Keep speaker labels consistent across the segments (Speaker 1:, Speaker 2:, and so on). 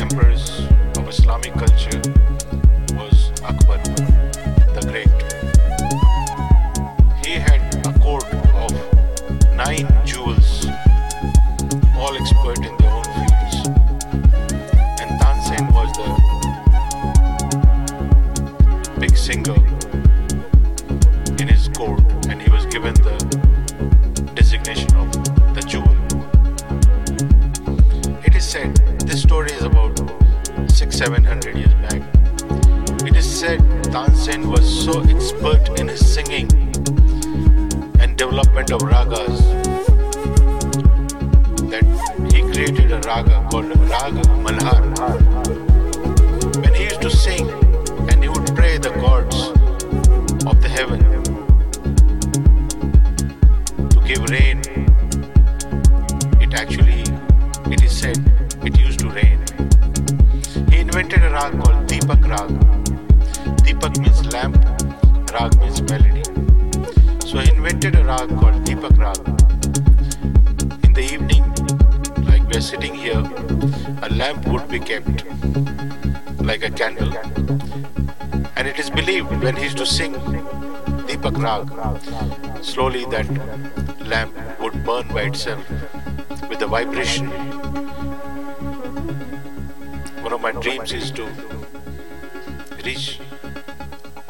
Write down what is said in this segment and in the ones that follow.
Speaker 1: emperors vibration. One of my dreams is to reach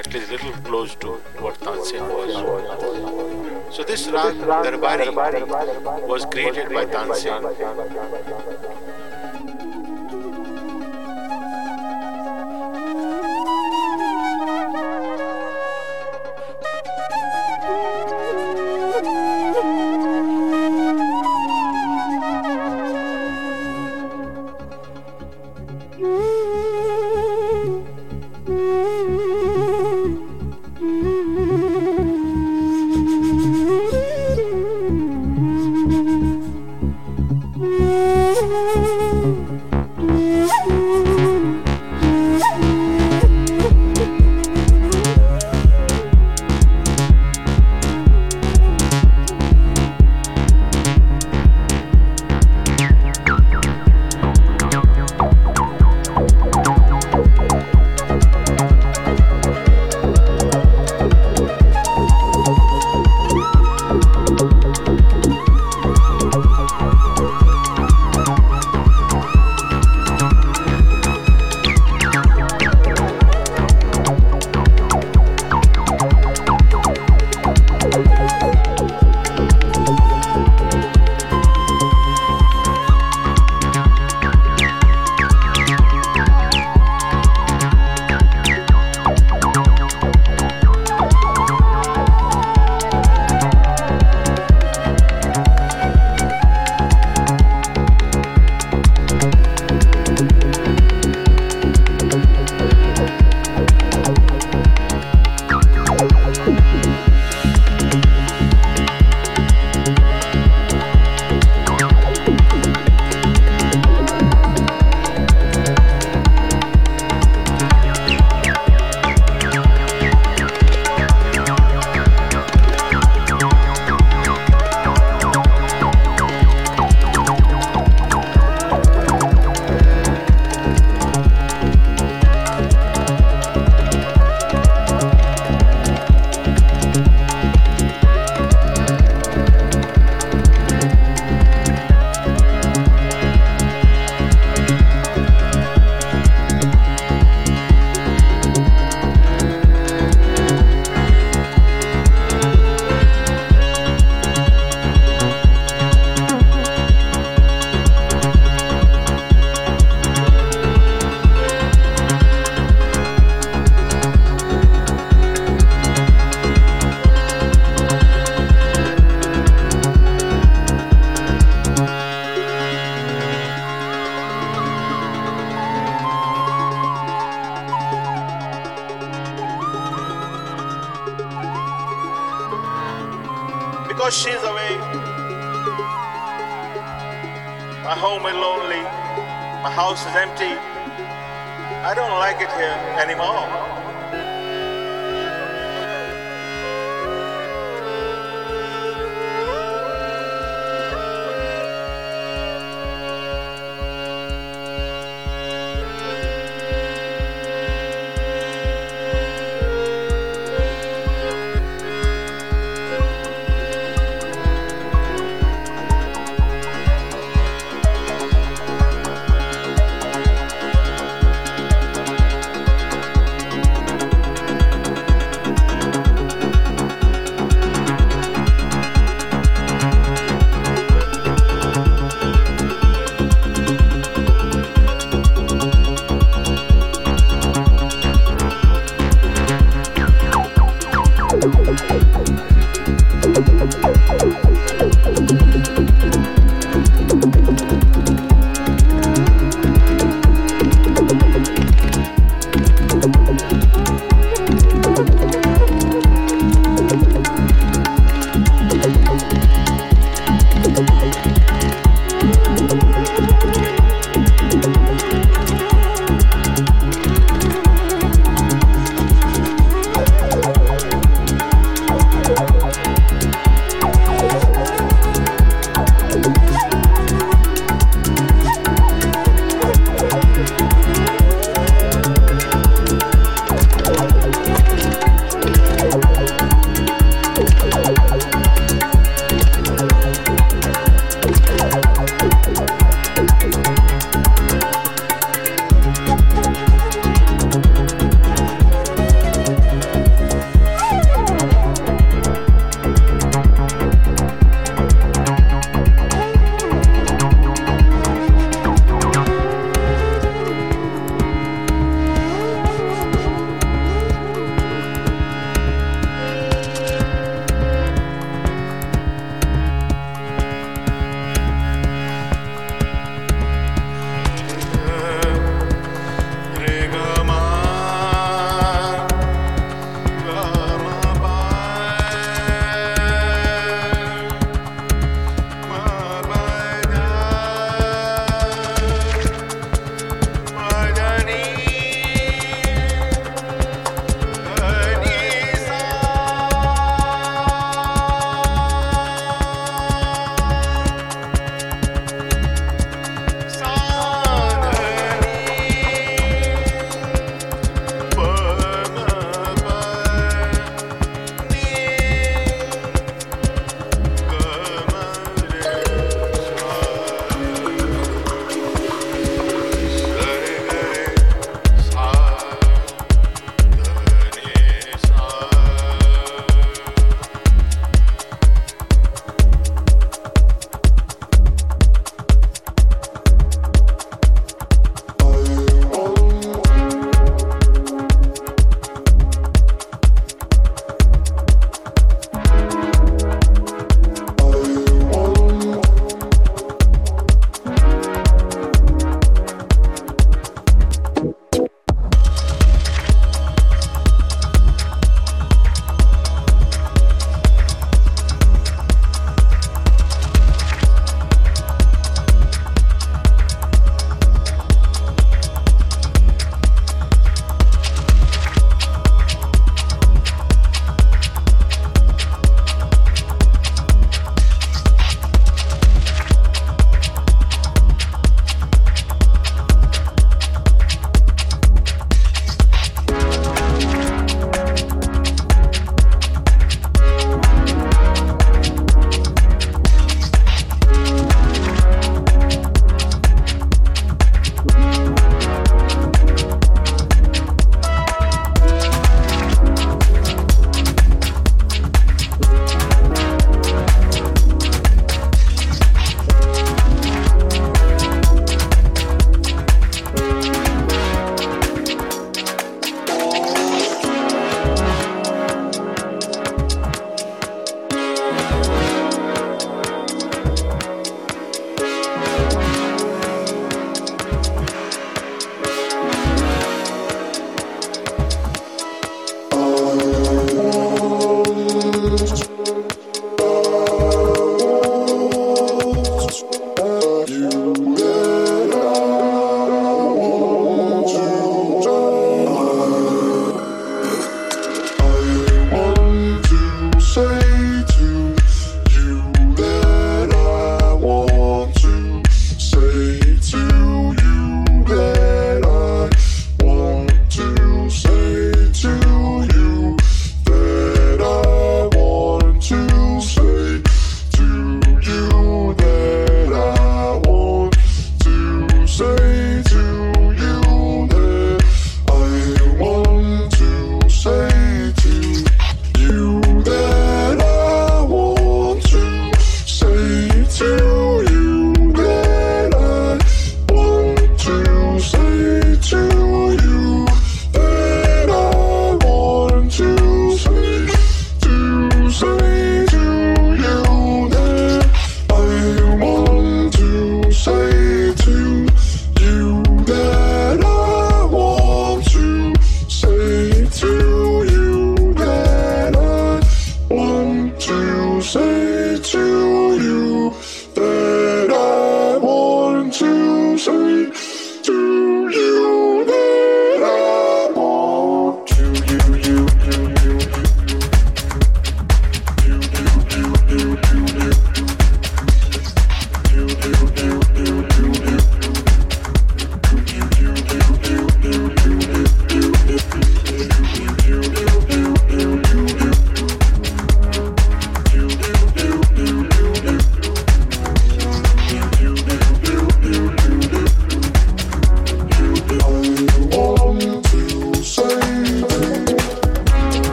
Speaker 1: at least a little close to what Tansen was. So this Rag Darbari was created by Tansen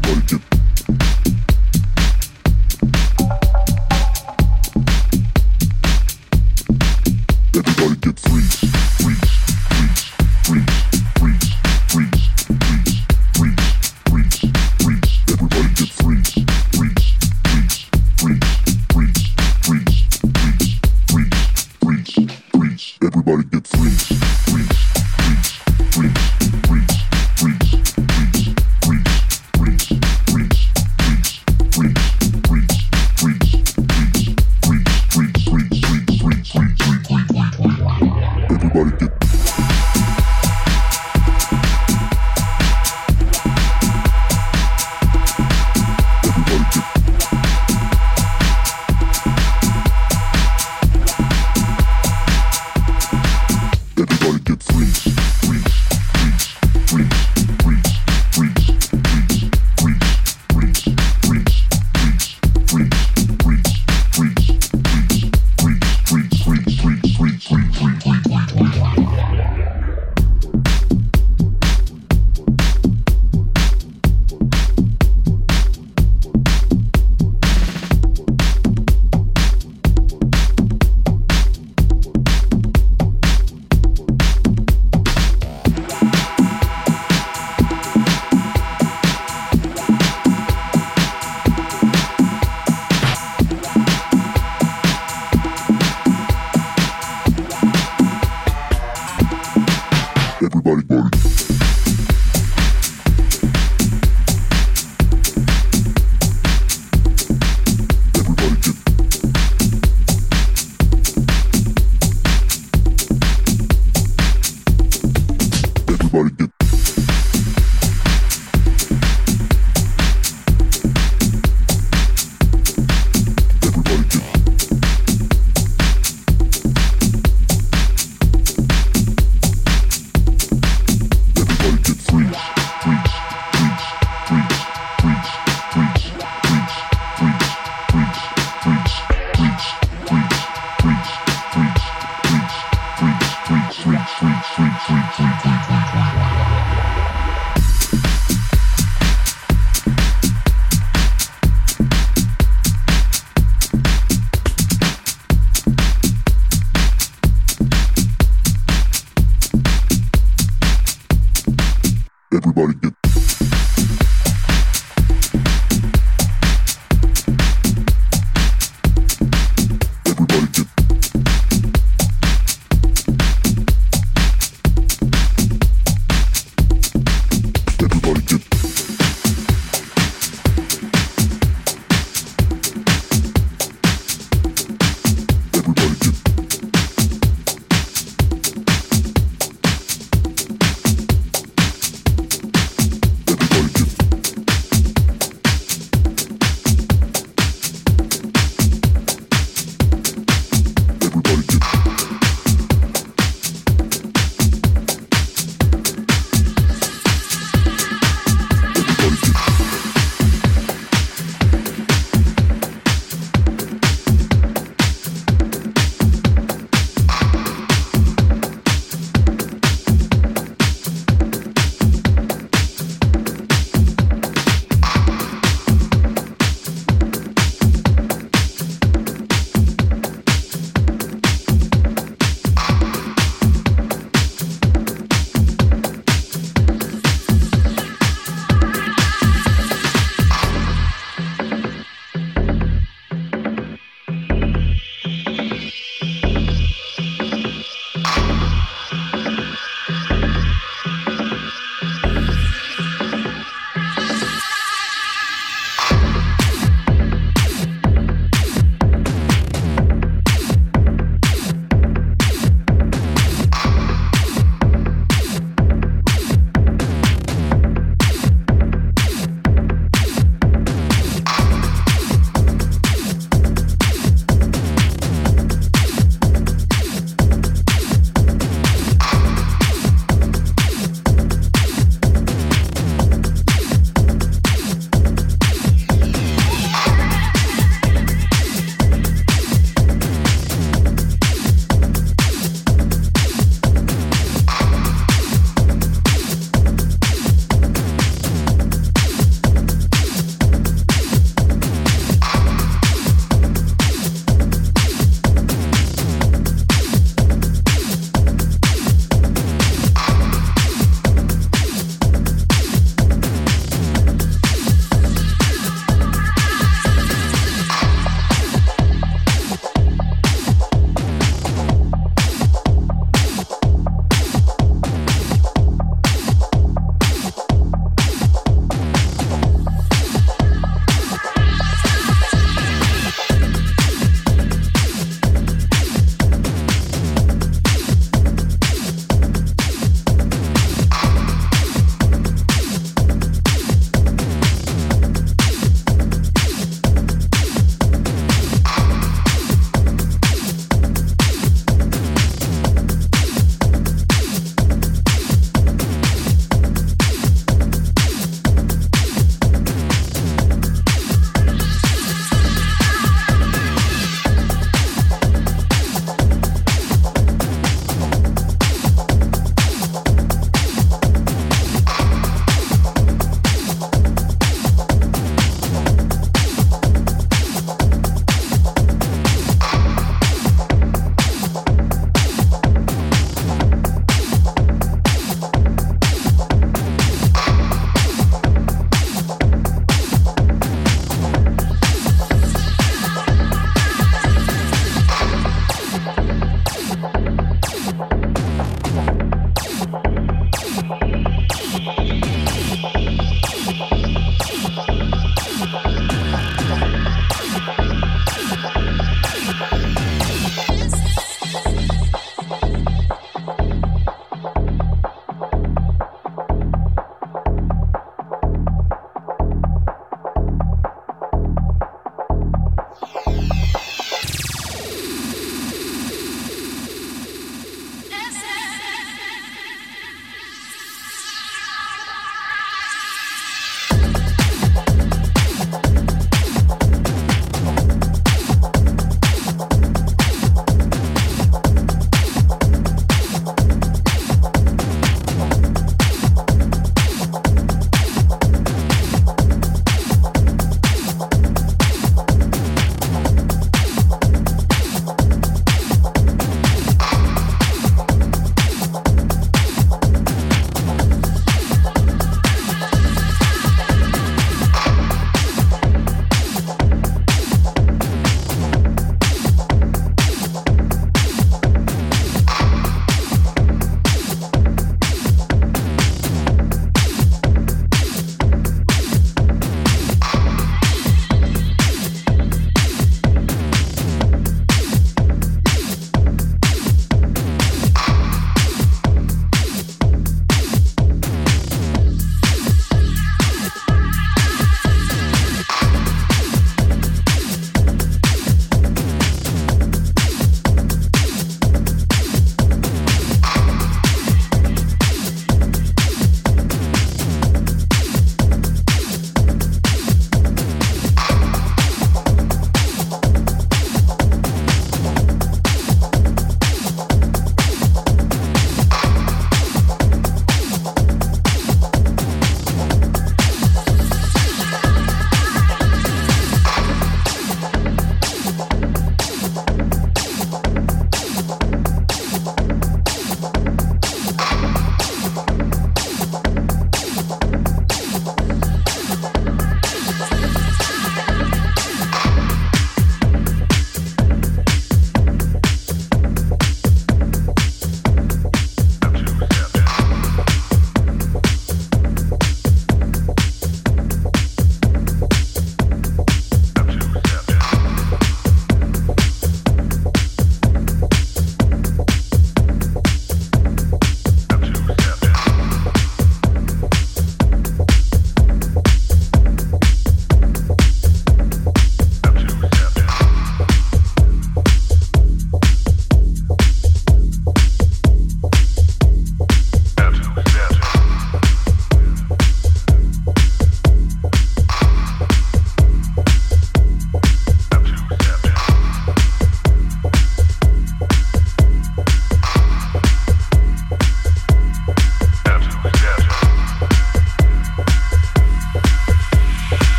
Speaker 2: freeze,